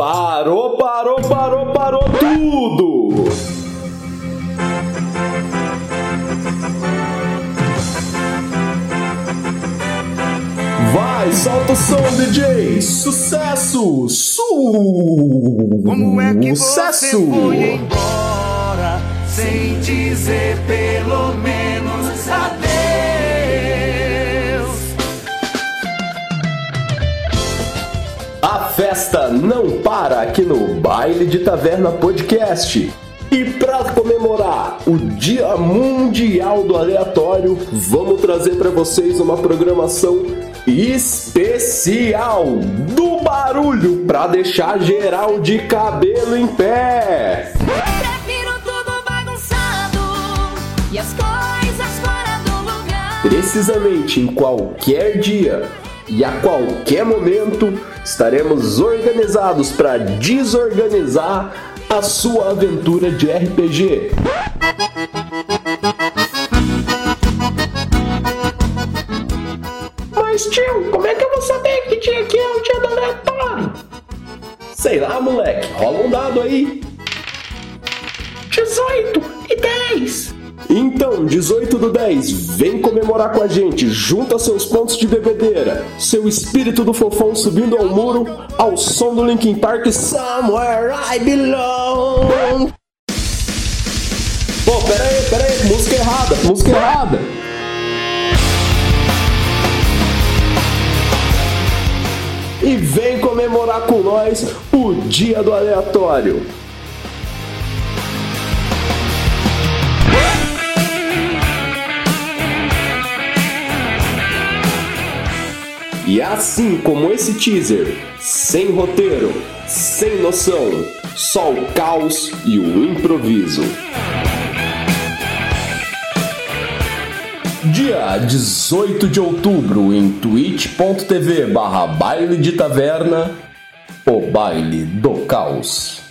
Parou, parou, parou, parou tudo! Vai, solta o som, DJ! Sucesso! Su Como é que você Sucesso! foi embora sem dizer pelo menos A festa não para aqui no Baile de Taverna Podcast. E para comemorar o Dia Mundial do Aleatório, vamos trazer para vocês uma programação especial do barulho para deixar geral de cabelo em pé. Lugar. Precisamente em qualquer dia e a qualquer momento estaremos organizados para desorganizar a sua aventura de RPG. Mas tio, como é que eu vou saber que dia que é o dia do aleatório? Sei lá, moleque, rola um dado aí. 18 e 10. Então, 18 do 10, vem comemorar com a gente, junta seus pontos de bebedeira, seu espírito do fofão subindo ao muro, ao som do Linkin Park Somewhere I Belong. Pô, pera aí, pera aí, música errada, música errada. E vem comemorar com nós o Dia do Aleatório. E assim como esse teaser, sem roteiro, sem noção, só o caos e o improviso. Dia 18 de outubro em twitch.tv barra baile de taverna, o baile do caos.